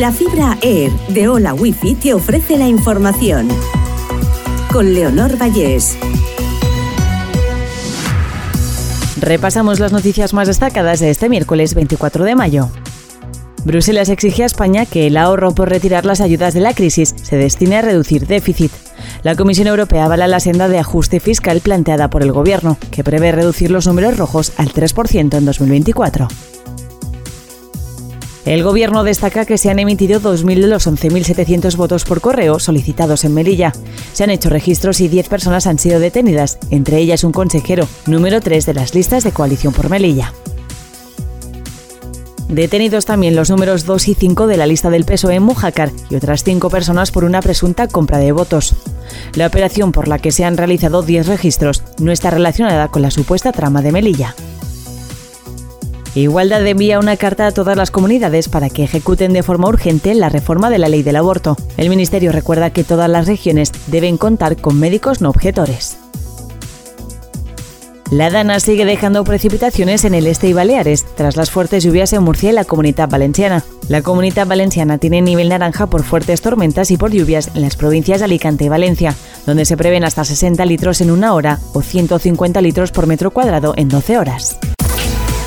La fibra Air de Hola Wifi te ofrece la información. Con Leonor Vallés. Repasamos las noticias más destacadas de este miércoles 24 de mayo. Bruselas exige a España que el ahorro por retirar las ayudas de la crisis se destine a reducir déficit. La Comisión Europea avala la senda de ajuste fiscal planteada por el Gobierno, que prevé reducir los números rojos al 3% en 2024. El Gobierno destaca que se han emitido 2.000 de los 11.700 votos por correo solicitados en Melilla. Se han hecho registros y 10 personas han sido detenidas, entre ellas un consejero, número 3 de las listas de coalición por Melilla. Detenidos también los números 2 y 5 de la lista del PSOE en Mujácar y otras 5 personas por una presunta compra de votos. La operación por la que se han realizado 10 registros no está relacionada con la supuesta trama de Melilla. Igualdad envía una carta a todas las comunidades para que ejecuten de forma urgente la reforma de la ley del aborto. El Ministerio recuerda que todas las regiones deben contar con médicos no objetores. La Dana sigue dejando precipitaciones en el este y Baleares, tras las fuertes lluvias en Murcia y la Comunidad Valenciana. La Comunidad Valenciana tiene nivel naranja por fuertes tormentas y por lluvias en las provincias de Alicante y Valencia, donde se prevén hasta 60 litros en una hora o 150 litros por metro cuadrado en 12 horas.